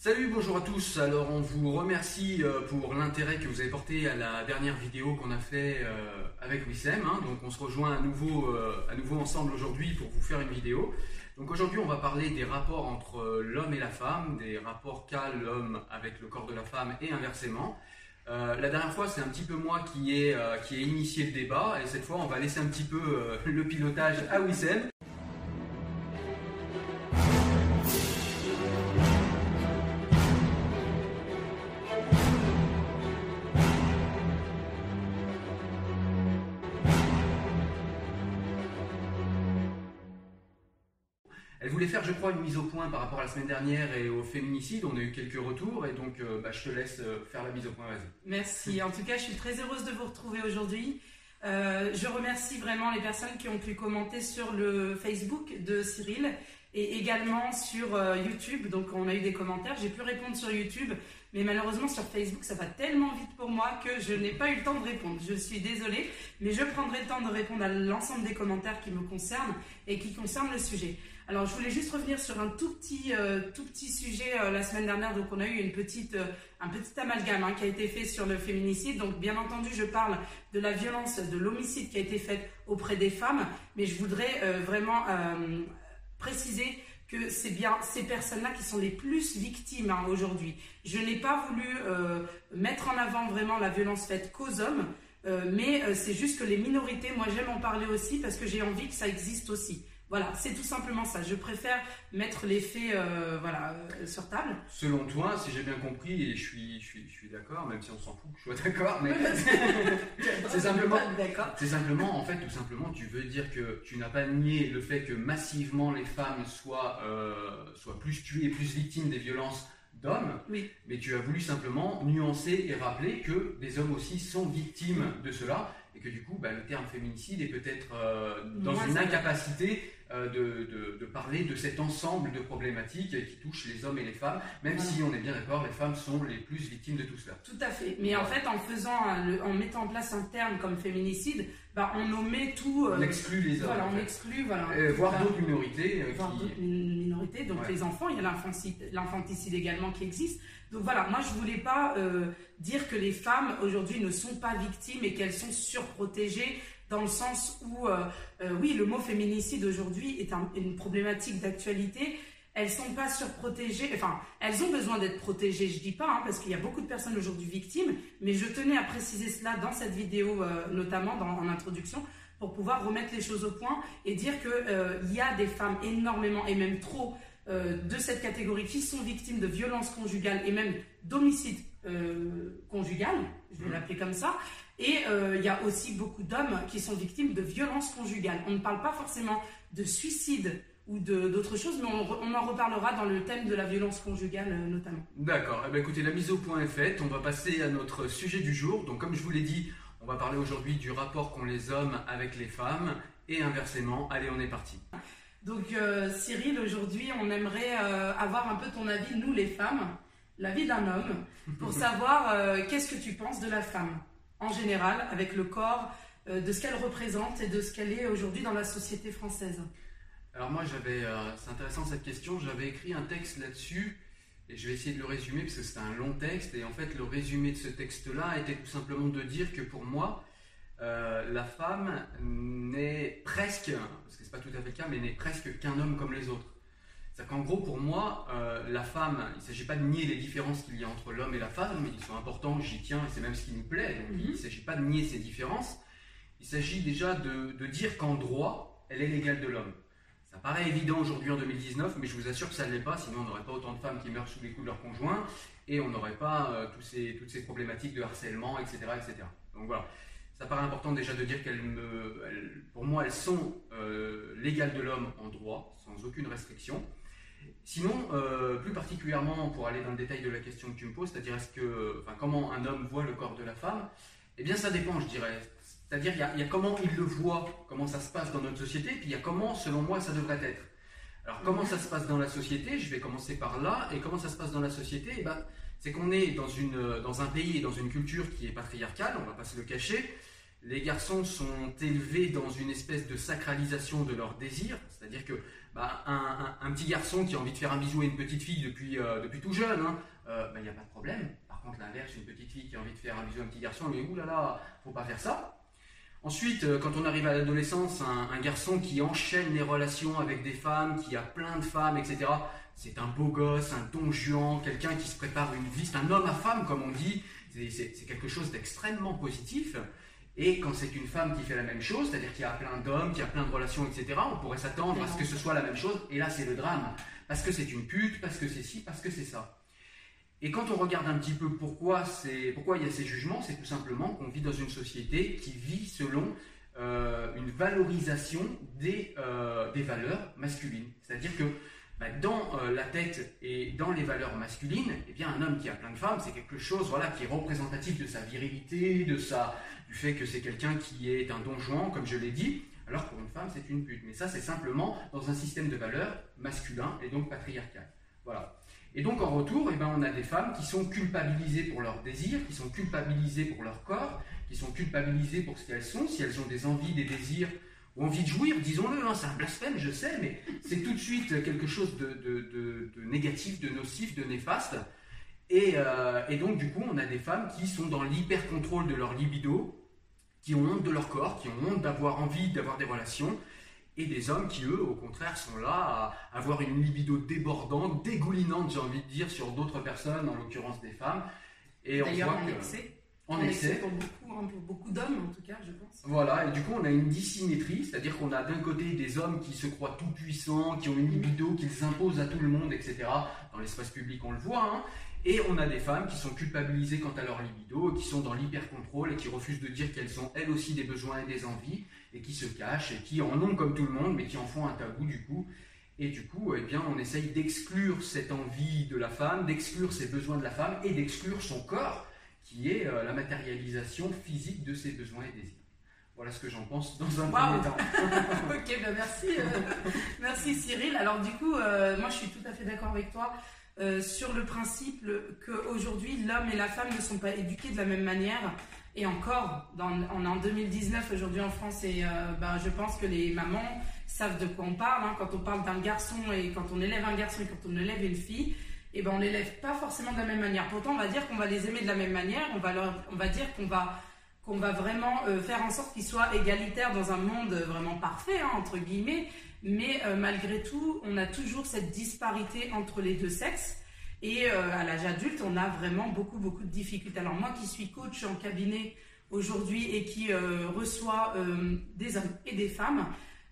Salut, bonjour à tous. Alors, on vous remercie euh, pour l'intérêt que vous avez porté à la dernière vidéo qu'on a fait euh, avec Wissem. hein. Donc, on se rejoint à nouveau, euh, à nouveau ensemble aujourd'hui pour vous faire une vidéo. Donc, aujourd'hui, on va parler des rapports entre l'homme et la femme, des rapports qu'a l'homme avec le corps de la femme et inversement. La dernière fois, c'est un petit peu moi qui ai, qui ai initié le débat, et cette fois, on va laisser un petit peu le pilotage à Wissem. Elle voulait faire, je crois, une mise au point par rapport à la semaine dernière et au féminicide. On a eu quelques retours et donc euh, bah, je te laisse euh, faire la mise au point. Merci. En tout cas, je suis très heureuse de vous retrouver aujourd'hui. Euh, je remercie vraiment les personnes qui ont pu commenter sur le Facebook de Cyril et également sur YouTube. Donc, on a eu des commentaires. J'ai pu répondre sur YouTube, mais malheureusement sur Facebook, ça va tellement vite pour moi que je n'ai pas eu le temps de répondre. Je suis désolée, mais je prendrai le temps de répondre à l'ensemble des commentaires qui me concernent et qui concernent le sujet. Alors, je voulais juste revenir sur un tout petit, euh, sujet euh, la semaine dernière. Donc, on a eu euh, un petit amalgame hein, qui a été fait sur le féminicide. Donc, bien entendu, je parle de la violence, de l'homicide qui a été fait auprès des femmes. Mais je voudrais vraiment préciser que c'est bien ces personnes-là qui sont les plus victimes hein, aujourd'hui. Je n'ai pas voulu mettre en avant vraiment la violence faite qu'aux hommes. mais c'est juste que les minorités, moi j'aime en parler aussi parce que j'ai envie que ça existe aussi. Voilà, c'est tout simplement ça. Je préfère mettre les faits euh, voilà, euh, sur table. Selon toi, si j'ai bien compris, et je suis, je suis, je suis d'accord, même si on s'en fout que je sois d'accord, mais c'est simplement, c'est simplement, en fait, tout simplement, tu veux dire que tu n'as pas nié le fait que massivement les femmes soient, euh, soient plus tuées et plus victimes des violences d'hommes, Oui. mais tu as voulu simplement nuancer et rappeler que des hommes aussi sont victimes de cela et que du coup, bah, le terme féminicide est peut-être euh, dans une incapacité euh, de, de- de parler de cet ensemble de problématiques qui touchent les hommes et les femmes, même Voilà. si on est bien d'accord, les femmes sont les plus victimes de tout cela. Tout à fait. Mais en fait, en faisant, un- le- en mettant en place un terme comme féminicide, bah, on omet tout. euh, On exclut les hommes. Voilà, on exclut, voilà. Euh, voire d'autres minorités euh, Voire qui... d'autres min- minorités, donc Ouais. les enfants, il y a l'infanticide également qui existe. Donc voilà, moi je voulais pas dire que les femmes aujourd'hui ne sont pas victimes et qu'elles sont surprotégées dans le sens où, euh, euh, oui, le mot féminicide aujourd'hui est un- une problématique d'actualité. Elles sont pas surprotégées, enfin, elles ont besoin d'être protégées, je dis pas, hein, parce qu'il y a beaucoup de personnes aujourd'hui victimes, mais je tenais à préciser cela dans cette vidéo, euh, notamment dans, en introduction, pour pouvoir remettre les choses au point et dire qu'il y a des femmes énormément et même trop euh, de cette catégorie qui sont victimes de violences conjugales et même d'homicides euh, conjugal, je vais l'appeler comme ça. Et euh, il y a aussi beaucoup d'hommes qui sont victimes de violences conjugales. On ne parle pas forcément de suicide ou d'autres choses, mais on, en reparlera dans le thème de la violence conjugale euh, notamment. D'accord, eh ben, écoutez, la mise au point est faite, on va passer à notre sujet du jour. Donc comme je vous l'ai dit, on va parler aujourd'hui du rapport qu'ont les hommes avec les femmes et inversement. Allez, on est parti. Donc euh, Cyril, aujourd'hui, on aimerait euh, avoir un peu ton avis, nous les femmes, la vie d'un homme, pour savoir qu'est-ce que tu penses de la femme en général, avec le corps, de ce qu'elle représente et de ce qu'elle est aujourd'hui dans la société française. Alors moi j'avais, euh, c'est intéressant cette question, j'avais écrit un texte là-dessus et je vais essayer de le résumer parce que c'est un long texte et en fait le résumé de ce texte-là était tout simplement de dire que pour moi euh, la femme n'est presque, parce que c'est pas tout à fait le cas, mais n'est presque qu'un homme comme les autres. C'est-à-dire qu'en gros pour moi euh, la femme, il ne s'agit pas de nier les différences qu'il y a entre l'homme et la femme, ils sont importants, j'y tiens et c'est même ce qui nous plaît, donc il ne s'agit pas de nier ces différences, il s'agit déjà de, de dire qu'en droit elle est l'égale de l'homme. Ça paraît évident aujourd'hui en 2019, mais je vous assure que ça ne l'est pas, sinon on n'aurait pas autant de femmes qui meurent sous les coups de leur conjoint, et on n'aurait pas euh, toutes ces problématiques de harcèlement, etc. etc. Donc voilà, ça paraît important déjà de dire qu'elles me, pour moi, elles sont euh, l'égale de l'homme en droit, sans aucune restriction. Sinon, euh, plus particulièrement pour aller dans le détail de la question que tu me poses, c'est-à-dire comment un homme voit le corps de la femme, eh bien ça dépend, je dirais. C'est-à-dire il y, a- comment il le voit, comment ça se passe dans notre société, puis il y a comment, selon moi, ça devrait être. Alors comment ça se passe dans la société Je vais commencer par là. Et comment ça se passe dans la société Eh ben, C'est qu'on est dans, une, dans un pays et dans une culture qui est patriarcale, on va pas se le cacher. Les garçons sont élevés dans une espèce de sacralisation de leurs désirs, c'est-à-dire que bah, un, petit garçon qui a envie de faire un bisou à une petite fille depuis, euh, depuis tout jeune, hein, euh, bah, il n'y a pas de problème. Par contre, l'inverse, une petite fille qui a envie de faire un bisou à un petit garçon, mais oulala, faut pas faire ça. Ensuite, euh, quand on arrive à l'adolescence, un, garçon qui enchaîne les relations avec des femmes, qui a plein de femmes, etc., c'est un beau gosse, un don juan, quelqu'un qui se prépare une vie, c'est un homme à femme, comme on dit, c'est quelque chose d'extrêmement positif. Et quand c'est une femme qui fait la même chose, c'est-à-dire qu'il y a plein d'hommes, qu'il y a plein de relations, etc., on pourrait s'attendre à ce que ce soit la même chose, et là c'est le drame. Parce que c'est une pute, parce que c'est ci, parce que c'est ça. Et quand on regarde un petit peu pourquoi, pourquoi il y a ces jugements, c'est tout simplement qu'on vit dans une société qui vit selon euh, une valorisation des, euh, des valeurs masculines. C'est-à-dire que bah, dans euh, la tête et dans les valeurs masculines, eh bien, un homme qui a plein de femmes, c'est quelque chose voilà, qui est représentatif de sa virilité, de sa, du fait que c'est quelqu'un qui est un don Juan, comme je l'ai dit, alors pour une femme, c'est une pute. Mais ça, c'est simplement dans un système de valeurs masculin et donc patriarcal. Voilà. Et donc en retour, eh ben, on a des femmes qui sont culpabilisées pour leurs désirs, qui sont culpabilisées pour leur corps, qui sont culpabilisées pour ce qu'elles sont, si elles ont des envies, des désirs ou envie de jouir, disons-le, hein, c'est un blasphème, je sais, mais c'est tout de suite quelque chose de, négatif, de nocif, de néfaste. Et, euh, et donc du coup, on a des femmes qui sont dans l'hyper-contrôle de leur libido, qui ont honte de leur corps, qui ont honte d'avoir envie d'avoir des relations, et des hommes qui, eux, au contraire, sont là à avoir une libido débordante, dégoulinante, j'ai envie de dire, sur d'autres personnes, en l'occurrence des femmes. Et on voit en que- excès. En excès. pour beaucoup, hein, pour beaucoup d'hommes, en tout cas, je pense. Voilà, et du coup, on a une dissymétrie, c'est-à-dire qu'on a d'un côté des hommes qui se croient tout puissants, qui ont une libido, qu'ils s'imposent à tout le monde, etc. Dans l'espace public, on le voit, hein. Et on a des femmes qui sont culpabilisées quant à leur libido, qui sont dans l'hyper-contrôle et qui refusent de dire qu'elles ont elles aussi des besoins et des envies, et qui se cachent, et qui en ont comme tout le monde, mais qui en font un tabou du coup. Et du coup, eh bien, on essaye d'exclure cette envie de la femme, d'exclure ses besoins de la femme, et d'exclure son corps, qui est euh, la matérialisation physique de ses besoins et désirs. Voilà ce que j'en pense dans un Waouh. premier temps. ok, ben merci, euh, merci Cyril. Alors du coup, euh, moi je suis tout à fait d'accord avec toi sur le principe qu'aujourd'hui l'homme et la femme ne sont pas éduqués de la même manière. Et encore, on est en 2019 aujourd'hui en France et euh, ben, je pense que les mamans savent de quoi on parle. hein. Quand on parle d'un garçon et quand on élève un garçon et quand on élève une fille, et ben on l'élève pas forcément de la même manière. Pourtant, on va dire qu'on va les aimer de la même manière. On va, on va dire qu'on va va vraiment euh, faire en sorte qu'ils soient égalitaires dans un monde vraiment parfait, hein, entre guillemets. Mais euh, malgré tout, on a toujours cette disparité entre les deux sexes. Et euh, à l'âge adulte, on a vraiment beaucoup, beaucoup de difficultés. Alors moi qui suis coach en cabinet aujourd'hui et qui euh, reçoit euh, des hommes et des femmes,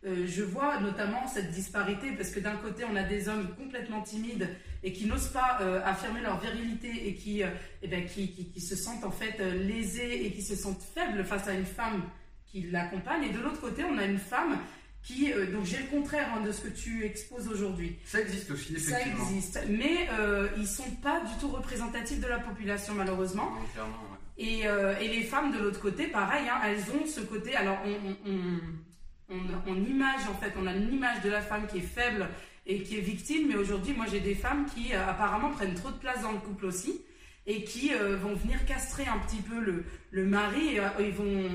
euh, je vois notamment cette disparité parce que d'un côté, on a des hommes complètement timides et qui n'osent pas affirmer leur virilité et qui, eh ben, qui, qui- qui se sentent en fait lésés et qui se sentent faibles face à une femme qui l'accompagne. Et de l'autre côté, on a une femme qui, euh, donc j'ai le contraire hein, de ce que tu exposes aujourd'hui. Ça existe aussi, Ça effectivement. existe, mais euh, ils sont pas du tout représentatifs de la population malheureusement. Non, clairement, ouais. Et, euh, et les femmes de l'autre côté, pareil, hein, elles ont ce côté. Alors, on, on- on- on, image en fait, on a une image de la femme qui est faible et qui est victime. Mais aujourd'hui, moi, j'ai des femmes qui euh, apparemment prennent trop de place dans le couple aussi et qui vont venir castrer un petit peu le, le mari. Et, ils vont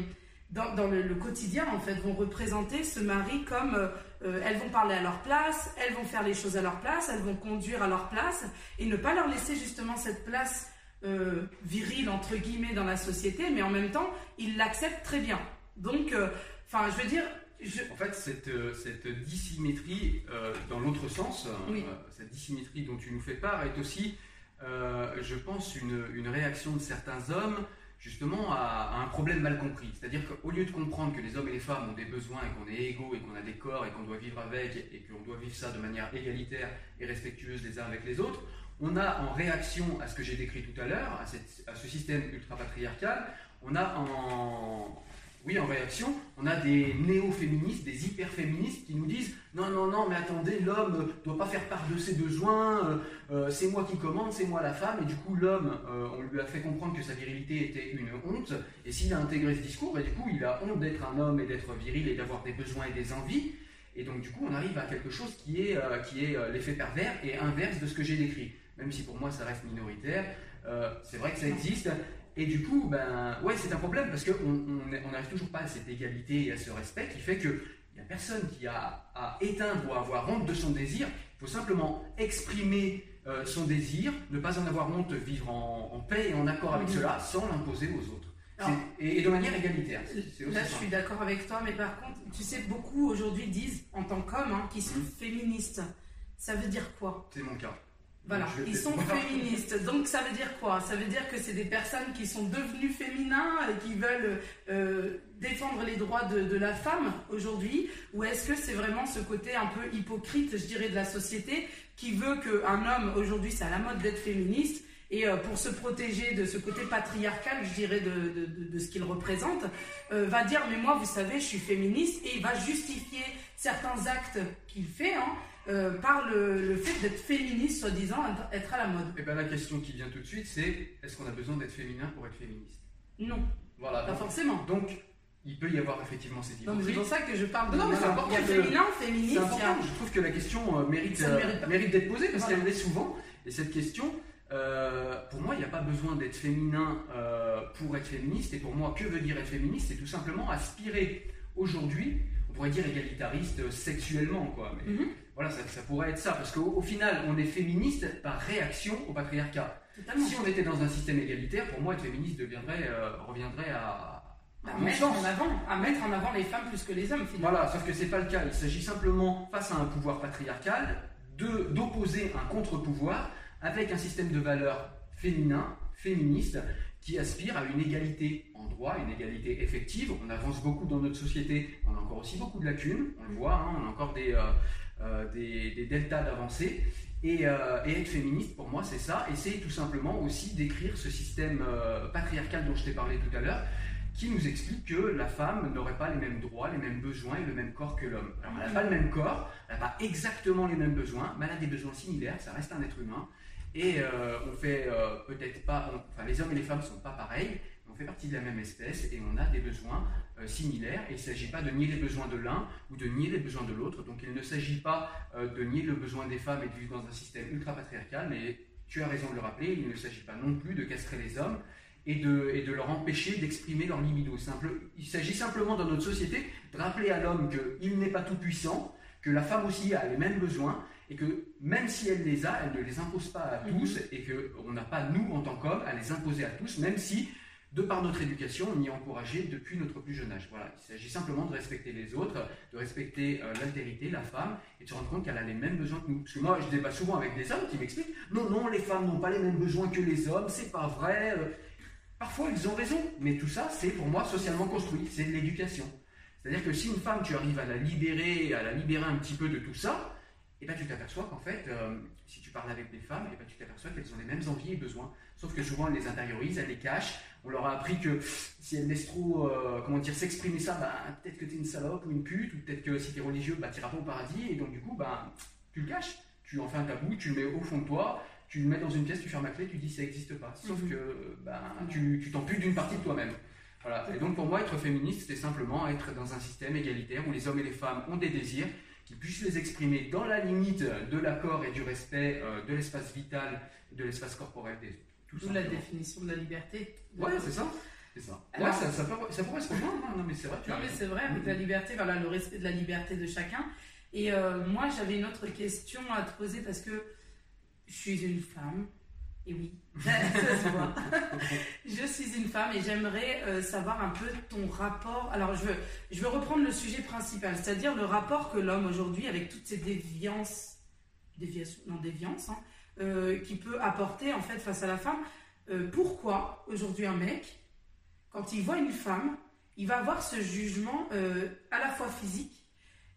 dans, dans le, le quotidien en fait vont représenter ce mari comme euh, euh, elles vont parler à leur place, elles vont faire les choses à leur place, elles vont conduire à leur place et ne pas leur laisser justement cette place euh, virile entre guillemets dans la société, mais en même temps ils l'acceptent très bien. Donc, euh, enfin, je veux dire, je, En fait, cette, cette dissymétrie dans l'autre sens, Oui. cette dissymétrie dont tu nous fais part, est aussi, je pense, une, une réaction de certains hommes justement à, un problème mal compris. C'est-à-dire qu'au lieu de comprendre que les hommes et les femmes ont des besoins et qu'on est égaux et qu'on a des corps et qu'on doit vivre avec et qu'on doit vivre ça de manière égalitaire et respectueuse les uns avec les autres, on a en réaction à ce que j'ai décrit tout à l'heure, à ce système ultra-patriarcal, on a en, oui, en réaction, on a des néo-féministes, des hyper-féministes qui nous disent non, non, non, mais attendez, l'homme ne doit pas faire part de ses besoins, euh, euh, c'est moi qui commande, c'est moi la femme, et du coup, l'homme, euh, on lui a fait comprendre que sa virilité était une honte, et s'il a intégré ce discours, bah, du coup, il a honte d'être un homme et d'être viril et d'avoir des besoins et des envies, et donc, du coup, on arrive à quelque chose qui est, euh, qui est euh, l'effet pervers et inverse de ce que j'ai décrit. Même si pour moi, ça reste minoritaire, euh, c'est vrai que ça existe. Et du coup, ben, ouais, c'est un problème parce qu'on on est- on n'arrive toujours pas à cette égalité et à ce respect qui fait qu'il n'y a personne qui a à éteindre ou à avoir honte de son désir. Il faut simplement exprimer euh, son désir, ne pas en avoir honte, vivre en, en paix et en accord avec Mhm. cela sans l'imposer aux autres. Alors, et, et de manière égalitaire. C'est- c'est aussi Là, je suis d'accord avec toi, mais par contre, tu sais, beaucoup aujourd'hui disent, en tant qu'hommes, hein, qu'ils sont Mhm. féministes. Ça veut dire quoi? C'est mon cas. Voilà, ils sont féministes. Donc ça veut dire quoi? Ça veut dire que c'est des personnes qui sont devenues féminins et qui veulent euh, défendre les droits de, de la femme aujourd'hui? Ou est-ce que c'est vraiment ce côté un peu hypocrite, je dirais, de la société qui veut qu'un homme, aujourd'hui c'est à la mode d'être féministe, et euh, pour se protéger de ce côté patriarcal, je dirais, de, de- de- de ce qu'il représente, euh, va dire mais moi vous savez je suis féministe et il va justifier certains actes qu'il fait hein, euh, par le, le fait d'être féministe soi-disant être- à la mode. Et ben la question qui vient tout de suite, c'est est-ce qu'on a besoin d'être féminin pour être féministe? Non, Voilà. pas donc- forcément. Donc, il peut y avoir effectivement cette Donc c'est hypocrisie. pour ça que je parle de Non, mais c'est important il y a féminin, féministe, a- je trouve que la question euh, mérite, euh, mérite d'être posée parce Voilà. qu'elle l'est souvent. Et cette question, euh, pour moi, il n'y a pas besoin d'être féminin pour être féministe. Et pour moi, que veut dire être féministe? C'est tout simplement aspirer aujourd'hui, on pourrait dire égalitariste sexuellement, quoi. Mais Mhm. voilà, ça, ça pourrait être ça. Parce qu'au au final, on est féministe par réaction au patriarcat. totalement. Si on était dans un système égalitaire, pour moi, être féministe deviendrait, euh, reviendrait à, à à mon mettre sens. en avant, à mettre en avant les femmes plus que les hommes finalement. Voilà, sauf que c'est pas le cas. Il s'agit simplement, face à un pouvoir patriarcal, d'opposer un contre-pouvoir avec un système de valeurs féminin, féministe, qui aspire à une égalité en droit, une égalité effective. On avance beaucoup dans notre société, on a encore aussi beaucoup de lacunes, on le voit, hein, on a encore des, euh, euh, des, deltas d'avancée. Et, euh, et être féministe, pour moi, c'est ça. Et tout simplement aussi d'écrire ce système patriarcal dont je t'ai parlé tout à l'heure, qui nous explique que la femme n'aurait pas les mêmes droits, les mêmes besoins et le même corps que l'homme. Alors elle n'a pas le même corps, elle n'a pas exactement les mêmes besoins, mais elle a des besoins similaires, ça reste un être humain. Et euh, on fait euh, peut-être pas, enfin les hommes et les femmes ne sont pas pareils, on fait partie de la même espèce et on a des besoins euh, similaires. Il ne s'agit pas de nier les besoins de l'un ou de nier les besoins de l'autre. Donc il ne s'agit pas de nier le besoin des femmes et de vivre dans un système ultra patriarcal, mais tu as raison de le rappeler, il ne s'agit pas non plus de castrer les hommes et de, et de leur empêcher d'exprimer leur libido. Simple, il s'agit simplement dans notre société de rappeler à l'homme qu'il n'est pas tout puissant, que la femme aussi a les mêmes besoins, et que même si elle les a, elle ne les impose pas à tous, et qu'on n'a pas, nous, en tant qu'hommes, à les imposer à tous, même si, de par notre éducation, on y est encouragé depuis notre plus jeune âge. Voilà. Il s'agit simplement de respecter les autres, de respecter euh, l'altérité, la femme, et de se rendre compte qu'elle a les mêmes besoins que nous. Parce que moi, je débat souvent avec des hommes qui m'expliquent non, non, les femmes n'ont pas les mêmes besoins que les hommes, c'est pas vrai. euh, Parfois, ils ont raison, mais tout ça, c'est pour moi socialement construit, c'est de l'éducation. C'est-à-dire que si une femme, tu arrives à la libérer, à la libérer un petit peu de tout ça, et ben tu t'aperçois qu'en fait, euh, si tu parles avec des femmes, et ben tu t'aperçois qu'elles ont les mêmes envies et besoins. Sauf que souvent, elles les intériorisent, elles les cachent. On leur a appris que si elles laissent trop, euh, comment dire, s'exprimer ça, bah, peut-être que t'es une salope ou une pute, ou peut-être que si t'es religieux, bah, t'iras pas au paradis, et donc du coup, bah, tu le caches. Tu en fais un tabou, tu le mets au fond de toi, tu le mets dans une pièce, tu fermes la clé, tu dis ça n'existe pas. Sauf Mhm. que bah, tu tu t'amputes d'une partie de toi-même. Voilà. Et donc pour moi, être féministe, c'est simplement être dans un système égalitaire où les hommes et les femmes ont des désirs, qu'ils puissent les exprimer dans la limite de l'accord et du respect euh, de l'espace vital, de l'espace corporel des tout la définition de la liberté. Ouais, c'est ça. C'est ça. Alors- ouais, ça, ça, peut- ça pourrait se rejoindre. Non, mais c'est vrai. tu Non mais c'est vrai, avec la liberté, voilà, le respect de la liberté de chacun. Et euh, moi, j'avais une autre question à te poser parce que je suis une femme. Et oui. Je suis une femme et j'aimerais euh, savoir un peu ton rapport. Alors, je veux, je veux reprendre le sujet principal, c'est-à-dire le rapport que l'homme aujourd'hui, avec toutes ces déviances, déviations, non déviances, hein, euh, qui peut apporter en fait face à la femme. Euh, pourquoi aujourd'hui un mec, quand il voit une femme, il va avoir ce jugement à la fois physique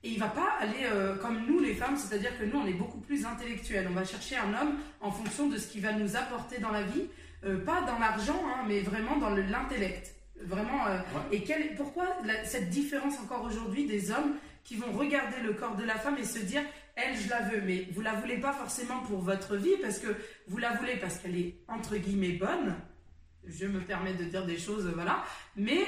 et il va pas aller euh, comme nous les femmes, c'est-à-dire que nous on est beaucoup plus intellectuels. On va chercher un homme en fonction de ce qu'il va nous apporter dans la vie, euh, pas dans l'argent, hein, mais vraiment dans le- l'intellect. Vraiment. euh, Ouais. Et quel- pourquoi la- cette différence encore aujourd'hui des hommes qui vont regarder le corps de la femme et se dire elle je la veux, mais vous la voulez pas forcément pour votre vie parce que vous la voulez parce qu'elle est entre guillemets bonne. Je me permets de dire des choses, voilà. Mais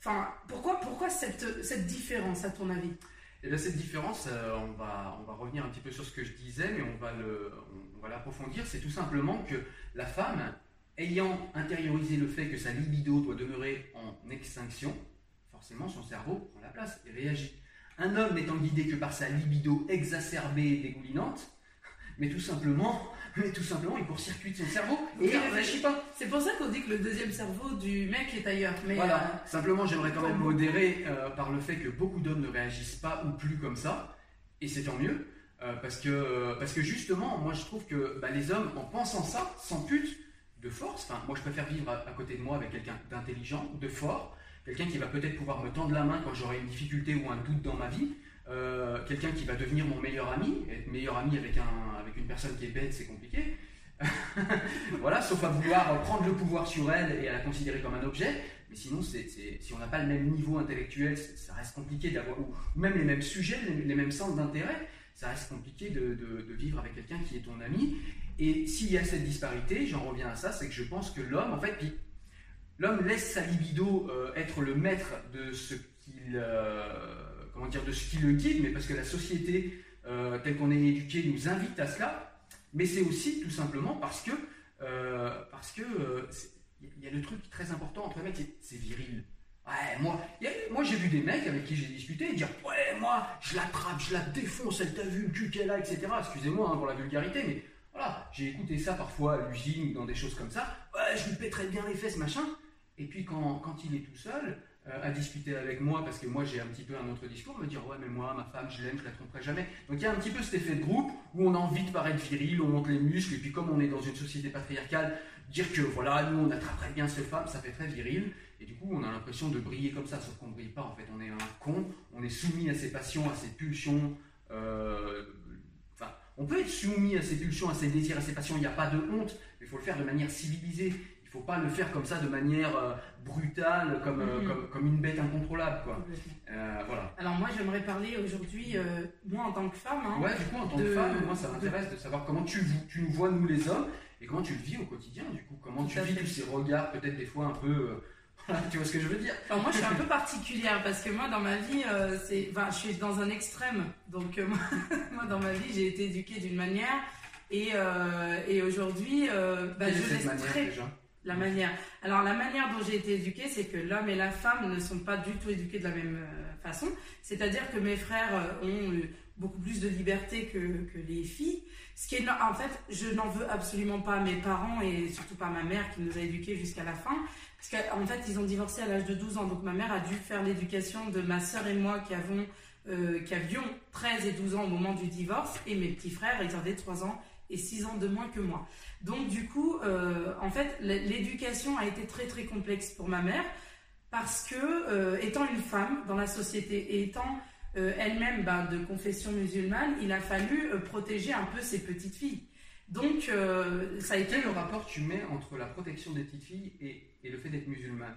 enfin, pourquoi, pourquoi cette, cette différence à ton avis? Et bien cette différence, euh, on, va, on va revenir un petit peu sur ce que je disais, mais on va le- on- on va l'approfondir. C'est tout simplement que la femme, ayant intériorisé le fait que sa libido doit demeurer en extinction, forcément son cerveau prend la place et réagit. Un homme n'étant guidé que par sa libido exacerbée et dégoulinante, mais tout simplement, mais tout simplement, il court-circuite son cerveau et il ne réfléchit pas. C'est pour ça qu'on dit que le deuxième cerveau du mec est ailleurs. Mais Voilà, euh, simplement j'aimerais quand même modérer euh, par le fait que beaucoup d'hommes ne réagissent pas ou plus comme ça, et c'est tant mieux, euh, parce, que, parce que justement, moi je trouve que bah, les hommes, en pensant ça, s'amputent de force. Enfin, moi je préfère vivre à, à côté de moi avec quelqu'un d'intelligent, de fort, quelqu'un qui va peut-être pouvoir me tendre la main quand j'aurai une difficulté ou un doute dans ma vie, euh, quelqu'un qui va devenir mon meilleur ami, être meilleur ami avec, un, avec une personne qui est bête, c'est compliqué. voilà, sauf à vouloir prendre le pouvoir sur elle et à la considérer comme un objet. Mais sinon, c'est- si on n'a pas le même niveau intellectuel, ça reste compliqué d'avoir, ou même les mêmes sujets, les, mêmes centres d'intérêt, ça reste compliqué de vivre avec quelqu'un qui est ton ami. Et s'il y a cette disparité, j'en reviens à ça, c'est que je pense que l'homme, en fait, puis l'homme laisse sa libido euh, être le maître de ce qu'il, euh, comment dire, de ce qui le guide, mais parce que la société euh, telle qu'on est éduqué nous invite à cela. Mais c'est aussi tout simplement parce que, euh, parce que euh, il y a le truc très important entre les mecs, c'est- viril. Ouais, moi, moi j'ai vu des mecs avec qui j'ai discuté et dire Ouais, moi, je l'attrape, je la défonce, elle t'a vu le cul qu'elle a, etc. Excusez-moi hein, pour la vulgarité, mais voilà, j'ai écouté ça parfois à l'usine ou dans des choses comme ça. Ouais, je lui pèterais bien les fesses, machin. Et puis quand, quand il est tout seul, à discuter avec moi, parce que moi j'ai un petit peu un autre discours, me dire Ouais, mais moi, ma femme, je l'aime, je la tromperai jamais. Donc il y a un petit peu cet effet de groupe où on a envie de paraître viril, on monte les muscles, et puis comme on est dans une société patriarcale, dire que voilà, nous on attraperait bien cette femme, ça fait très viril. Et du coup, on a l'impression de briller comme ça, sauf qu'on ne brille pas en fait. On est un con, on est soumis à ses passions, à ses pulsions. euh, Enfin, on peut être soumis à ses pulsions, à ses désirs, à ses passions, il n'y a pas de honte, mais il faut le faire de manière civilisée. Il ne faut pas le faire comme ça, de manière euh, brutale, comme, euh, Mhm. comme, comme une bête incontrôlable. Quoi. Euh, voilà. Alors moi j'aimerais parler aujourd'hui, moi en tant que femme, hein, Ouais, du coup, en tant de- que femme, moi ça m'intéresse de savoir comment tu, tu nous vois, nous les hommes, et comment tu le vis au quotidien, du coup. Comment tu Tout vis tous ces regards, peut-être des fois un peu. tu vois ce que je veux dire Enfin, moi, je suis un peu particulière parce que moi, dans ma vie, c'est, enfin, je suis dans un extrême. Donc, moi, moi, dans ma vie, j'ai été éduquée d'une manière et, euh, et aujourd'hui, euh, bah, je laisse manière très déjà? La manière. Alors, la manière dont j'ai été éduquée, c'est que l'homme et la femme ne sont pas du tout éduqués de la même euh, façon. C'est-à-dire que mes frères euh, ont beaucoup plus de liberté que, que les filles. Ce qui est, en fait, je n'en veux absolument pas à mes parents et surtout pas à ma mère qui nous a éduqués jusqu'à la fin. Parce qu'en fait, ils ont divorcé à l'âge de 12 ans. Donc, ma mère a dû faire l'éducation de ma sœur et moi qui, avons, euh, qui avions 13 et 12 ans au moment du divorce. Et mes petits frères, ils avaient 3 ans et 6 ans de moins que moi. Donc, du coup, euh, en fait, l'éducation a été très, très complexe pour ma mère. Parce que, euh, étant une femme dans la société et étant euh, elle-même ben, de confession musulmane, il a fallu protéger un peu ses petites filles. Donc, ça a été le rapport tu mets entre la protection des petites filles et, et le fait d'être musulmane?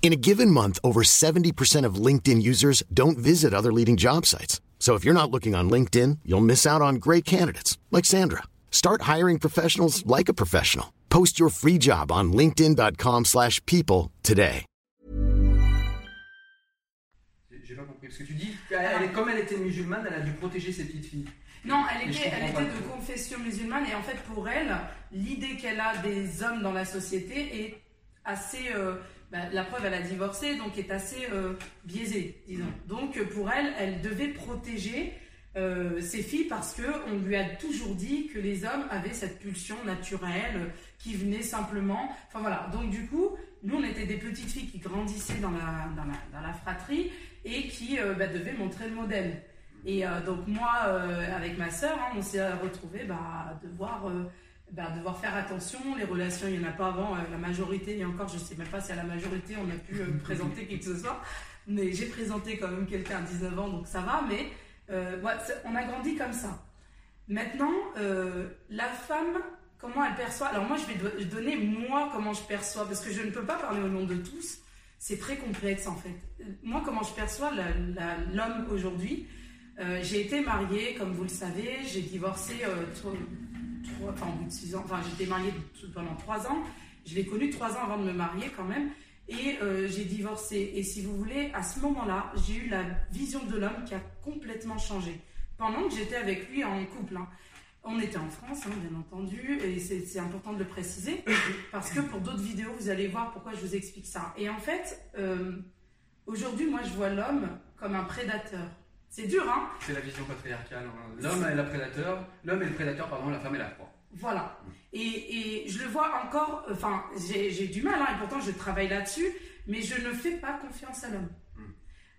In a given month, over 70% of LinkedIn users don't visit other leading job sites. So if you're not looking on LinkedIn, you'll miss out on great candidates like Sandra. Start hiring professionals like a professional. Post your free job on linkedin.com/people slash people today. J'ai- J'ai pas compris ce que tu dis. Elle, est- comme elle était musulmane, elle a dû protéger ses petites filles. Non, elle Mais je était, elle comprends était pas. de confession musulmane et en fait pour elle, l'idée qu'elle a des hommes dans la société est assez... euh, bah, la preuve, elle a divorcé, donc est assez euh, biaisée, disons. Donc euh, pour elle, elle devait protéger euh, ses filles parce que on lui a toujours dit que les hommes avaient cette pulsion naturelle qui venait simplement... Enfin voilà, donc du coup, nous on était des petites filles qui grandissaient dans la, dans la, dans la fratrie et qui euh, bah, devaient montrer le modèle. Et donc moi, avec ma sœur, hein, on s'est retrouvés bah, à devoir, bah, devoir faire attention. Les relations, il n'y en a pas avant. euh, la majorité, et encore, je ne sais même pas si à la majorité, on a pu euh, présenter qui que ce soit. Mais j'ai présenté quand même quelqu'un à 19 ans, donc ça va. Mais euh, ouais, on a grandi comme ça. Maintenant, euh, la femme, comment elle perçoit? Alors moi, je vais do- donner moi comment je perçois, parce que je ne peux pas parler au nom de tous. C'est très complexe en fait. Moi, comment je perçois l'homme aujourd'hui? Euh, J'ai été mariée, comme vous le savez, j'ai divorcé trois- enfin, six ans. Enfin, j'étais mariée pendant trois ans. Je l'ai connu trois ans avant de me marier quand même. Et euh, j'ai divorcé. Et si vous voulez, à ce moment-là, j'ai eu la vision de l'homme qui a complètement changé. Pendant que j'étais avec lui en couple. hein. On était en France, hein, bien entendu, et c'est important de le préciser, parce que pour d'autres vidéos, vous allez voir pourquoi je vous explique ça. Et en fait, euh, aujourd'hui, moi, je vois l'homme comme un prédateur. C'est dur, hein C'est la vision patriarcale. hein. L'homme est le prédateur, l'homme est le prédateur, pardon, la femme est la proie. Voilà. Et, et je le vois encore, enfin, j'ai du mal, hein, et pourtant je travaille là-dessus, mais je ne fais pas confiance à l'homme.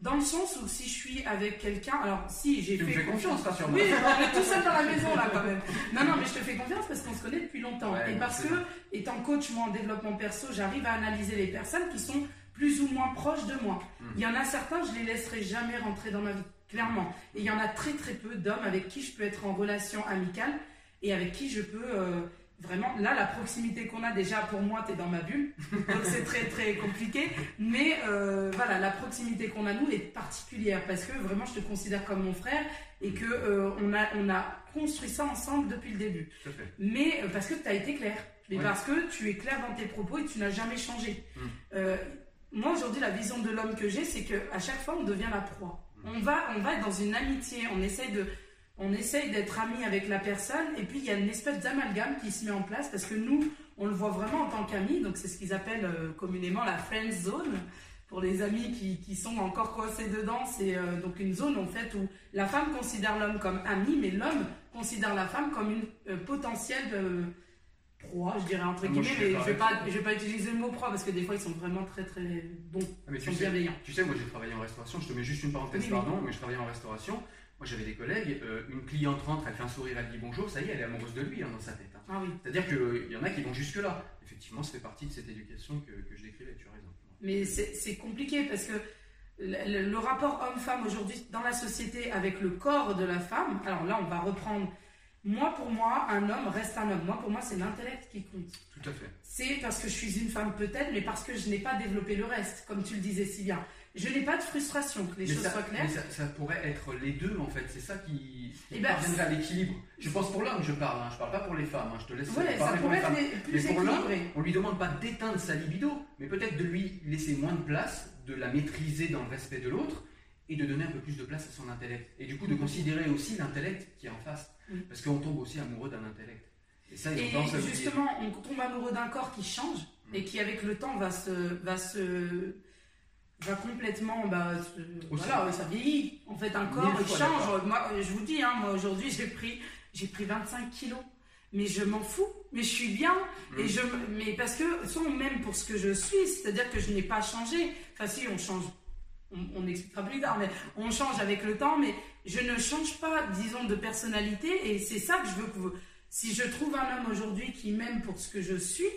Dans le sens où si je suis avec quelqu'un, alors si j'ai fait fais confiance, rassure-moi. Oui, on est tout seul dans la maison là quand même. Non, non, mais je te fais confiance parce qu'on se connaît depuis longtemps. Ouais, et parce que, étant coach, moi en développement perso, j'arrive à analyser les personnes qui sont plus ou moins proches de moi. Hmm. Il y en a certains, je les laisserai jamais rentrer dans ma vie, clairement. Et il y en a très très peu d'hommes avec qui je peux être en relation amicale et avec qui je peux euh, vraiment. Là, la proximité qu'on a déjà pour moi, tu es dans ma bulle, donc c'est très très compliqué. Mais euh, voilà, la proximité qu'on a nous est particulière parce que vraiment, je te considère comme mon frère et que euh, on a on a construit ça ensemble depuis le début. Tout à fait. Mais parce que tu as été clair. Mais Ouais. parce que tu es clair dans tes propos et tu n'as jamais changé. Euh, moi, aujourd'hui, la vision de l'homme que j'ai, c'est qu'à chaque fois, on devient la proie. On va, on va dans une amitié, on essaye de. On essaye d'être amis avec la personne et puis il y a une espèce d'amalgame qui se met en place parce que nous, on le voit vraiment en tant qu'amis, donc c'est ce qu'ils appellent euh, communément la friend zone. Pour les amis qui, qui sont encore coincés dedans, c'est euh, donc une zone en fait où la femme considère l'homme comme ami, mais l'homme considère la femme comme une euh, potentielle proie, je dirais entre Ah, moi, guillemets, mais je vais pas, je vais pas utiliser le mot proie parce que des fois ils sont vraiment très très bons, Ah, mais ils tu sont sais, bienveillants. tu sais, moi j'ai travaillé en restauration, je te mets juste une parenthèse, Oui, oui. pardon, mais je travaillais en restauration. Moi j'avais des collègues, euh, une cliente rentre, elle fait un sourire, elle dit bonjour, ça y est, elle est amoureuse de lui hein, dans sa tête. hein. Ah oui. C'est-à-dire qu'il y en a qui vont jusque-là. Effectivement, ça fait partie de cette éducation que, que je décrivais, tu as raison. Mais c'est c'est compliqué parce que le, le- le rapport homme-femme aujourd'hui dans la société avec le corps de la femme, alors là on va reprendre, moi pour moi, un homme reste un homme. Moi pour moi c'est l'intellect qui compte. Tout à fait. C'est parce que je suis une femme peut-être, mais parce que je n'ai pas développé le reste, comme tu le disais si bien. Je n'ai pas de frustration, que les mais choses ça, soient claires. mais ça, ça pourrait être les deux en fait, c'est ça qui, qui Eh ben, parviendrait à l'équilibre. Je pense pour l'homme, je parle, hein, je parle pas pour les femmes, hein, je te laisse Ouais, ça parler pour les femmes. être les- Mais plus pour l'homme, on lui demande pas d'éteindre sa libido, mais peut-être de lui laisser moins de place, de la maîtriser dans le respect de l'autre et de donner un peu plus de place à son intellect. Et du coup, de considérer aussi l'intellect qui est en face. Mm. Parce qu'on tombe aussi amoureux d'un intellect. Et ça, Et justement, on tombe amoureux d'un corps qui change. et qui avec le temps va se va se va complètement bah se- voilà ça vieillit en fait un corps il change moi je vous dis hein, moi aujourd'hui j'ai pris j'ai pris 25 kilos mais je m'en fous mais je suis bien Mm. et je me- mais parce que soit on m'aime pour ce que je suis c'est-à-dire que je n'ai pas changé enfin si on change on, on expliquera plus tard, mais on change avec le temps, mais je ne change pas, disons, de personnalité, et c'est ça que je veux que vous... Si je trouve un homme aujourd'hui qui m'aime pour ce que je suis,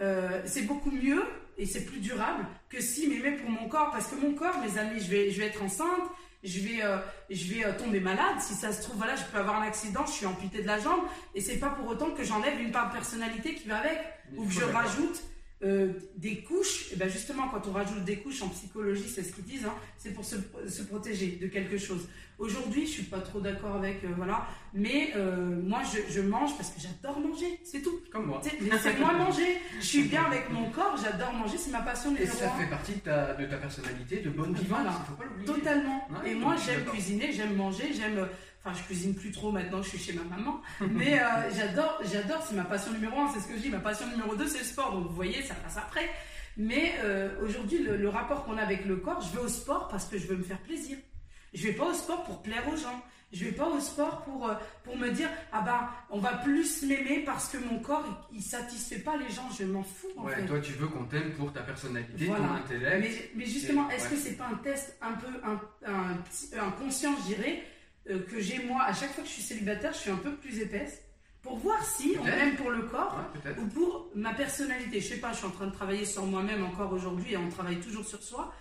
euh, c'est beaucoup mieux et c'est plus durable que s'il m'aimait pour mon corps, parce que mon corps, mes amis, je vais, je vais être enceinte, je vais, euh, je vais euh, tomber malade, si ça se trouve, voilà, je peux avoir un accident, je suis amputée de la jambe, et c'est pas pour autant que j'enlève une part de personnalité qui va avec, ou que je rajoute euh, des couches, et ben justement quand on rajoute des couches en psychologie, c'est ce qu'ils disent, hein, c'est pour se, se protéger de quelque chose. Aujourd'hui, je suis pas trop d'accord avec, euh, voilà, mais euh, moi je, je mange parce que j'adore manger, c'est tout. Comme moi. Laissez-moi manger, je suis bien avec mon corps, j'adore manger, c'est ma passion Et ça fait partie de ta, de ta personnalité, de bonne vivante, Voilà. il faut pas l'oublier. Totalement. Ouais, et moi, j'aime cuisiner, j'aime manger, j'aime. Enfin, je cuisine plus trop maintenant, je suis chez ma maman. Mais euh, j'adore, j'adore, c'est ma passion numéro un, c'est ce que je dis. Ma passion numéro deux, c'est le sport. Donc, vous voyez, ça passe après. Mais euh, aujourd'hui, le, le rapport qu'on a avec le corps, je vais au sport parce que je veux me faire plaisir. Je vais pas au sport pour plaire aux gens. Je vais pas au sport pour, euh, pour me dire, ah bah, on va plus m'aimer parce que mon corps, il, il satisfait pas les gens. Je m'en fous, en Ouais, fait. toi tu veux qu'on t'aime pour ta personnalité, Voilà. ton intellect. Mais, mais justement, est-ce ouais. que c'est pas un test un peu un, un, un conscient, je dirais, euh, que j'ai moi à chaque fois que je suis célibataire, je suis un peu plus épaisse pour voir si on m'aime pour le corps Ouais, ou pour ma personnalité. Je sais pas, je suis en train de travailler sur moi-même encore aujourd'hui et on travaille toujours sur soi.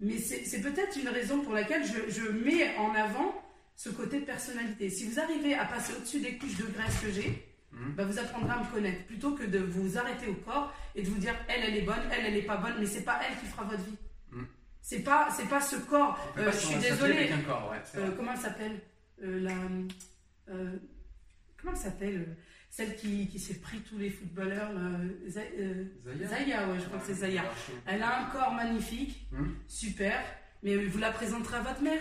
Mais c'est peut-être une raison pour laquelle je, je mets en avant ce côté de personnalité. Si vous arrivez à passer au-dessus des couches de graisse que j'ai, Mhm. bah, vous apprendrez à me connaître plutôt que de vous arrêter au corps et de vous dire elle elle est bonne, elle elle est pas bonne, mais c'est pas elle qui fera votre vie. Mhm. C'est pas c'est pas ce corps. Euh, pas je suis désolée. corps, ouais, Euh, comment elle s'appelle Euh, La comment elle s'appelle Celle qui, qui s'est pris tous les footballeurs. Zaya Zaya, ouais, je crois que c'est Zaya. Ah, je- Elle a un corps magnifique, Hum. super, mais vous la présenterez à votre mère.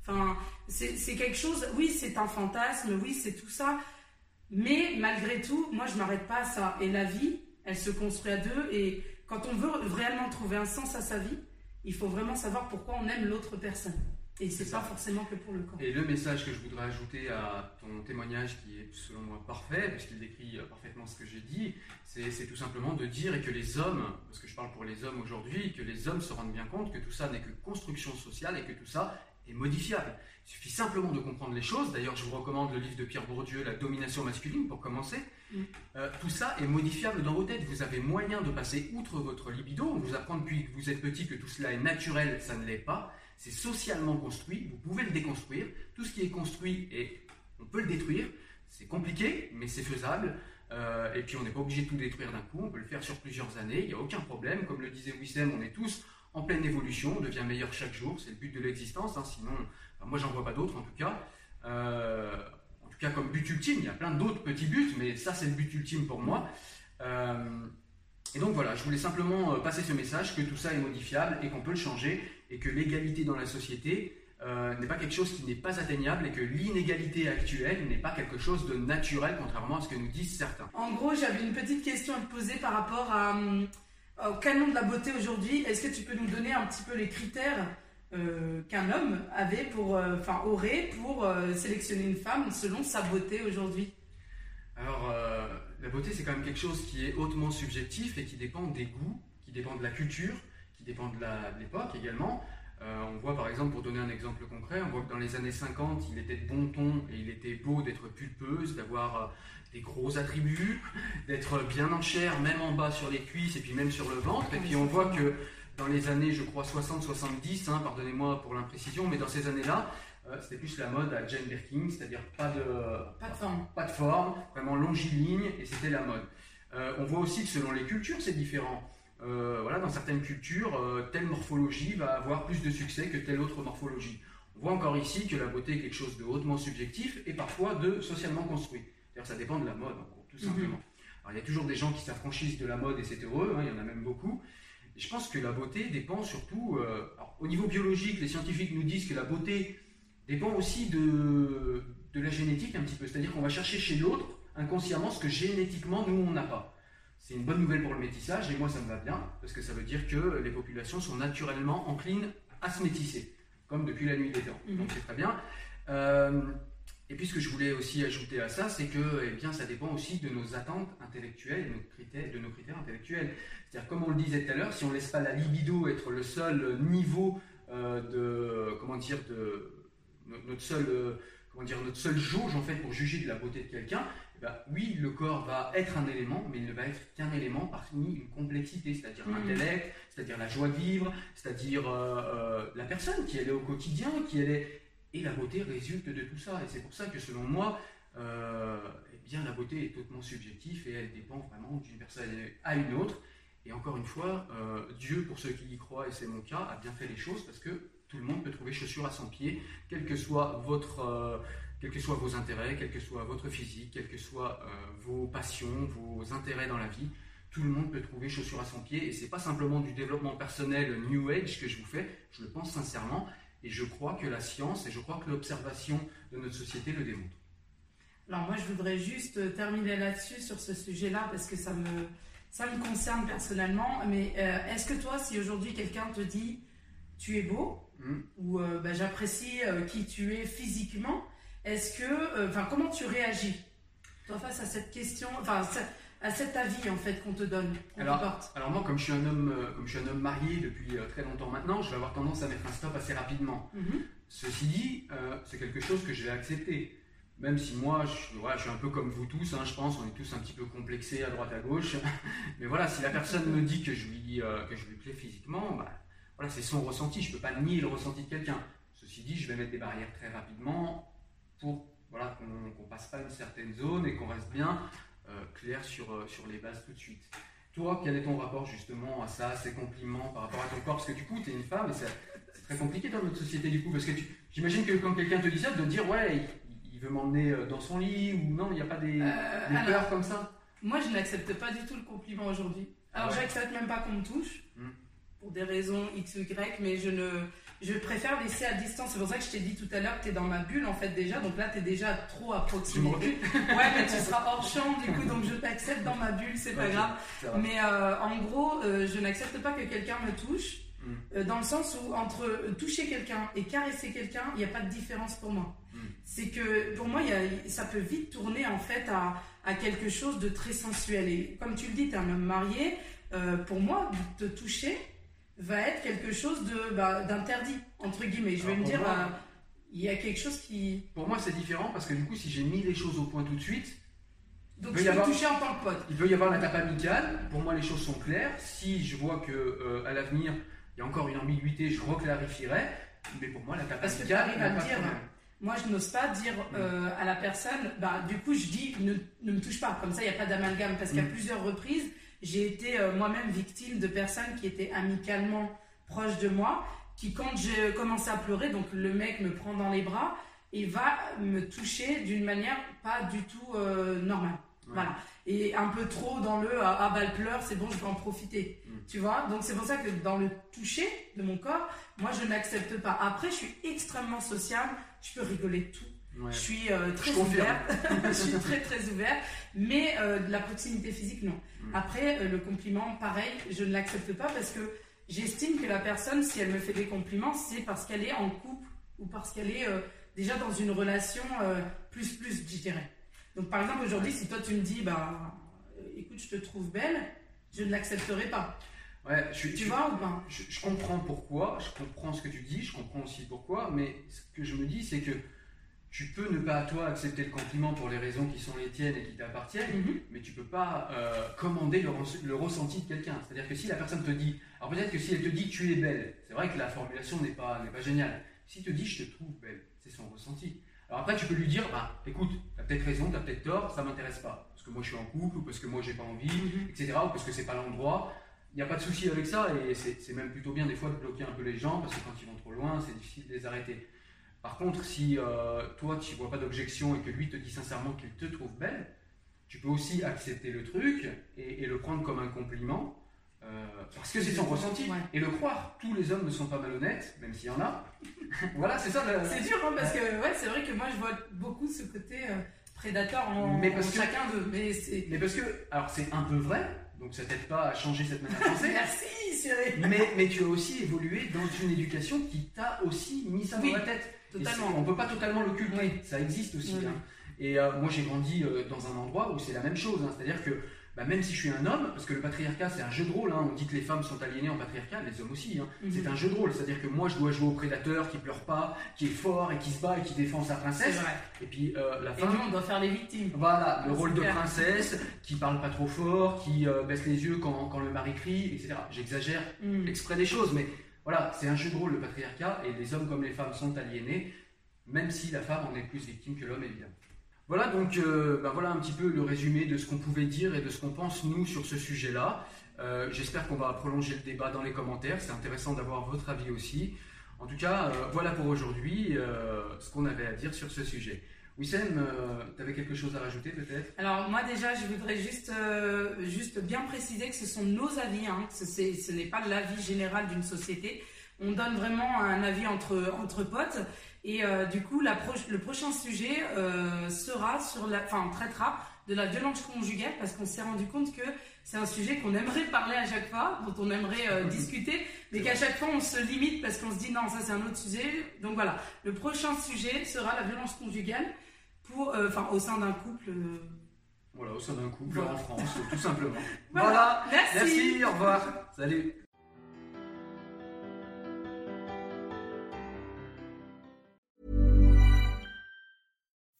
Enfin, c'est c'est quelque chose, oui, c'est un fantasme, oui, c'est tout ça, mais malgré tout, moi, je m'arrête pas à ça. Et la vie, elle se construit à deux, et quand on veut réellement trouver un sens à sa vie, il faut vraiment savoir pourquoi on aime l'autre personne. Et c'est pas ça. forcément que pour le corps. Et le message que je voudrais ajouter à ton témoignage, qui est selon moi parfait, puisqu'il décrit euh, parfaitement ce que j'ai dit, c'est c'est tout simplement de dire et que les hommes, parce que je parle pour les hommes aujourd'hui, que les hommes se rendent bien compte que tout ça n'est que construction sociale et que tout ça est modifiable. Il suffit simplement de comprendre les choses. D'ailleurs, je vous recommande le livre de Pierre Bourdieu, La domination masculine, pour commencer. Euh, tout ça est modifiable dans vos têtes. Vous avez moyen de passer outre votre libido. On vous apprend depuis que vous êtes petit que tout cela est naturel, ça ne l'est pas. C'est socialement construit, vous pouvez le déconstruire. Tout ce qui est construit, on peut le détruire. C'est compliqué, mais c'est faisable. Euh, et puis on n'est pas obligé de tout détruire d'un coup, on peut le faire sur plusieurs années, il n'y a aucun problème. Comme le disait Wissem, on est tous en pleine évolution, on devient meilleur chaque jour, c'est le but de l'existence. hein. sinon, enfin, moi j'en vois pas d'autres en tout cas. Euh, tout cas comme but ultime, il y a plein d'autres petits buts, mais ça c'est le but ultime pour moi. Euh, et donc voilà, je voulais simplement euh, passer ce message que tout ça est modifiable et qu'on peut le changer et que l'égalité dans la société euh, n'est pas quelque chose qui n'est pas atteignable et que l'inégalité actuelle n'est pas quelque chose de naturel contrairement à ce que nous disent certains. En gros, j'avais une petite question à te poser par rapport à, au canon de la beauté aujourd'hui. Est-ce que tu peux nous donner un petit peu les critères euh, qu'un homme avait pour, euh, enfin, aurait pour euh, sélectionner une femme selon sa beauté aujourd'hui Alors, la beauté, c'est quand même quelque chose qui est hautement subjectif et qui dépend des goûts, qui dépend de la culture, qui dépend de l'époque également. On voit par exemple, pour donner un exemple concret, on voit que dans les années 50, il était de bon ton et il était beau d'être pulpeuse, d'avoir des gros attributs, d'être bien en chair, même en bas sur les cuisses et puis même sur le ventre. Et puis on voit que dans les années, je crois, 60-70, hein, pardonnez-moi pour l'imprécision, mais dans ces années-là, euh, c'était plus la mode à Jane Birkin, c'est-à-dire pas de, Pas de forme. pas de forme, vraiment longiligne, et c'était la mode. Euh, on voit aussi que selon les cultures, c'est différent. Euh, voilà, dans certaines cultures, telle morphologie va avoir plus de succès que telle autre morphologie. On voit encore ici que la beauté est quelque chose de hautement subjectif et parfois de socialement construit. C'est-à-dire ça dépend de la mode, en gros, tout simplement. Alors, il y a toujours des gens qui s'affranchissent de la mode et c'est heureux, hein, il y en a même beaucoup. Je pense que la beauté dépend surtout, euh, alors, au niveau biologique, les scientifiques nous disent que la beauté dépend aussi de, de la génétique un petit peu. C'est-à-dire qu'on va chercher chez l'autre inconsciemment ce que génétiquement nous on n'a pas. c'est une bonne nouvelle pour le métissage et moi ça me va bien parce que ça veut dire que les populations sont naturellement enclines à se métisser, comme depuis la nuit des temps. Mhm. Donc c'est très bien. Euh, et puis ce que je voulais aussi ajouter à ça, c'est que eh bien, ça dépend aussi de nos attentes intellectuelles de nos critères, de nos critères intellectuels. C'est-à-dire, comme on le disait tout à l'heure, si on ne laisse pas la libido être le seul niveau euh, de, comment dire, de no- notre seul, euh, comment dire, notre seule jauge en fait pour juger de la beauté de quelqu'un, eh ben, oui, le corps va être un élément, mais il ne va être qu'un élément parmi une complexité, c'est-à-dire Mhm. l'intellect, c'est-à-dire la joie de vivre, c'est-à-dire euh, la personne qui elle est au quotidien, qui elle est, et la beauté résulte de tout ça. Et c'est pour ça que selon moi, euh, eh la beauté est totalement subjective et elle dépend vraiment d'une personne à une autre. Et encore une fois, euh, Dieu, pour ceux qui y croient, et c'est mon cas, a bien fait les choses parce que tout le monde peut trouver chaussure à son pied, quel que soit euh, quels que soient vos intérêts, quel que soit votre physique, quels que soient vos passions, vos intérêts dans la vie. Tout le monde peut trouver chaussure à son pied et c'est pas simplement du développement personnel New Age que je vous fais, je le pense sincèrement et je crois que la science et je crois que l'observation de notre société le démontre. Alors moi, je voudrais juste euh, terminer là-dessus sur ce sujet-là parce que ça me, ça me concerne personnellement. Mais euh, est-ce que toi, si aujourd'hui quelqu'un te dit tu es beau Hmm. ou euh, bah, j'apprécie euh, qui tu es physiquement, est-ce que, enfin, comment tu réagis toi face à cette question, enfin, à cet avis en fait qu'on te donne, Alors, alors moi, comme je suis un homme, euh, comme je suis un homme marié depuis euh, très longtemps maintenant, je vais avoir tendance à mettre un stop assez rapidement. Mhm. Ceci dit, euh, c'est quelque chose que je vais accepter. Même si moi, je, voilà, je suis un peu comme vous tous, hein, je pense, on est tous un petit peu complexés à droite à gauche. Mais voilà, si la personne me dit que je lui, que je lui plais physiquement, bah, voilà, c'est son ressenti. Je ne peux pas nier le ressenti de quelqu'un. Ceci dit, je vais mettre des barrières très rapidement pour voilà, qu'on ne passe pas une certaine zone et qu'on reste bien clair sur, euh, sur les bases tout de suite. Toi, quel est ton rapport justement à ça, à ces compliments par rapport à ton corps? Parce que du coup, tu es une femme et c'est très compliqué dans notre société du coup. Parce que j'imagine que quand quelqu'un te dit ça, de te dire ouais, il, il veut m'emmener euh, dans son lit ou non, il n'y a pas des, Euh, des alors, peurs comme ça? Moi, je n'accepte pas du tout le compliment aujourd'hui. Alors, Ah ouais. j'accepte même pas qu'on me touche, Hmm. pour des raisons X ou Y, mais je ne. Je préfère laisser à distance. C'est pour ça que je t'ai dit tout à l'heure que tu es dans ma bulle, en fait, déjà. Donc là, tu es déjà trop à proximité. Ouais, mais tu seras hors champ, du coup, donc je t'accepte dans ma bulle, c'est pas grave. Mais euh, en gros, euh, je n'accepte pas que quelqu'un me touche, Mm. euh, dans le sens où entre toucher quelqu'un et caresser quelqu'un, il n'y a pas de différence pour moi. Mm. C'est que pour moi, il y a- ça peut vite tourner en fait à, à quelque chose de très sensuel. Et comme tu le dis, tu es un homme marié, pour moi, te toucher va être quelque chose de bah, d'interdit, entre guillemets. Je vais Alors, me dire, euh, il y a quelque chose qui... Pour moi, c'est différent parce que du coup, si j'ai mis les choses au point tout de suite, Donc peut peux avoir- toucher en tant que pote. il peut y avoir la tape amicale. Pour moi, les choses sont claires. Si je vois que euh, à l'avenir, il y a encore une ambiguïté, je reclarifierai. Mais pour moi, la tape Parce que amicale, t'arrives il n'y a à de dire. problème. Moi, je n'ose pas dire euh, à la personne, bah, du coup, je dis ne, ne me touche pas. Comme ça, il n'y a pas d'amalgame. Parce qu'à Mm. plusieurs reprises, j'ai été euh, moi-même victime de personnes qui étaient amicalement proches de moi, qui, quand j'ai commencé à pleurer, donc le mec me prend dans les bras et va me toucher d'une manière pas du tout euh, normale. Voilà. Et un peu trop dans le ah, ah bah elle pleure, c'est bon, je vais en profiter. Mm. Tu vois? Donc c'est pour ça que dans le toucher de mon corps, moi je n'accepte pas. Après, je suis extrêmement sociable, je peux rigoler tout. Ouais. Je suis euh, très Je ouverte, je suis très très ouverte, mais euh, de la proximité physique, non. Mm. Après, euh, le compliment, pareil, je ne l'accepte pas parce que j'estime que la personne, si elle me fait des compliments, c'est parce qu'elle est en couple ou parce qu'elle est déjà dans une relation plus plus, je dirais. Donc par exemple, aujourd'hui, si toi tu me dis, bah, écoute, je te trouve belle, je ne l'accepterai pas. Ouais, je, Tu je- vois ou pas? je, je comprends pourquoi, je comprends ce que tu dis, je comprends aussi pourquoi, mais ce que je me dis, c'est que tu peux ne pas, toi, accepter le compliment pour les raisons qui sont les tiennes et qui t'appartiennent, Mhm. mais tu peux pas euh, commander le, res- le ressenti de quelqu'un. C'est-à-dire que si la personne te dit, alors peut-être que si elle te dit tu es belle, c'est vrai que la formulation n'est pas, pas géniale. Si te dit je te trouve belle, c'est son ressenti. Alors après, tu peux lui dire, bah écoute, t'as peut-être raison, t'as peut-être tort, ça m'intéresse pas. Parce que moi je suis en couple, ou parce que moi j'ai pas envie, Mhm. etc. Ou parce que c'est pas l'endroit. Il n'y a pas de souci avec ça et c'est c'est même plutôt bien des fois de bloquer un peu les gens parce que quand ils vont trop loin, c'est difficile de les arrêter. Par contre, si euh, toi tu vois pas d'objection et que lui te dit sincèrement qu'il te trouve belle, tu peux aussi accepter le truc et, et le prendre comme un compliment euh, parce que c'est son ressenti Ouais. et le croire. Tous les hommes ne sont pas malhonnêtes, même s'il y en a. voilà, c'est ça. le- C'est dur, hein, parce que ouais, c'est vrai que moi je vois beaucoup ce côté euh, prédateur en, Mais parce en que- chacun d'eux. Mais parce que, alors c'est un peu vrai, donc ça t'aide pas à changer cette manière de penser. Merci Cyril. mais, mais tu as aussi évolué dans une éducation qui t'a aussi mis ça Oui, dans la tête. Totalement. on peut pas totalement l'occulter, Oui. ça existe aussi. Oui, hein. Et euh, moi j'ai grandi euh, dans un endroit où c'est la même chose, hein. c'est-à-dire que bah, même si je suis un homme, parce que le patriarcat c'est un jeu de rôle, hein. on dit que les femmes sont aliénées en patriarcat, les hommes aussi. Mhm. c'est un jeu de rôle, c'est-à-dire que moi je dois jouer au prédateur qui pleure pas, qui est fort et qui se bat et qui défend sa princesse, vrai. et puis euh, la Et femme... nous, on doit faire les victimes. Voilà, le rôle de princesse, qui parle pas trop fort, qui baisse les yeux quand, quand le mari crie, etc. J'exagère Mm. exprès des choses, mais voilà, c'est un jeu de rôle le patriarcat, et les hommes comme les femmes sont aliénés, même si la femme en est plus victime que l'homme, évidemment. Voilà donc euh, ben voilà un petit peu le résumé de ce qu'on pouvait dire et de ce qu'on pense nous sur ce sujet-là. Euh, J'espère qu'on va prolonger le débat dans les commentaires, c'est intéressant d'avoir votre avis aussi. En tout cas, euh, voilà pour aujourd'hui ce qu'on avait à dire sur ce sujet. Wissem, tu avais quelque chose à rajouter peut-être? Alors moi déjà, je voudrais juste, euh, juste bien préciser que ce sont nos avis, hein, que ce, n'est pas l'avis général d'une société. On donne vraiment un avis entre, entre potes. Et euh, du coup, la pro- le prochain sujet euh, sera sur la, enfin, on traitera de la violence conjugale parce qu'on s'est rendu compte que c'est un sujet qu'on aimerait parler à chaque fois, dont on aimerait euh, discuter, mais qu'à chaque fois on se limite parce qu'on se dit non, ça c'est un autre sujet. Donc voilà, le prochain sujet sera la violence conjugale pour, euh, enfin, au sein d'un couple. euh, Voilà, au sein d'un couple Voilà. en France, tout simplement. Voilà. Merci. Merci, au revoir. Salut.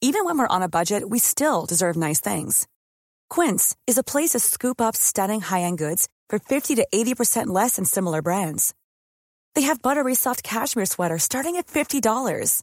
Even when we're on a budget, we still deserve nice things. Quince is a place to scoop up stunning high-end goods for 50 to 80% less than similar brands. They have buttery soft cashmere sweaters starting at $50,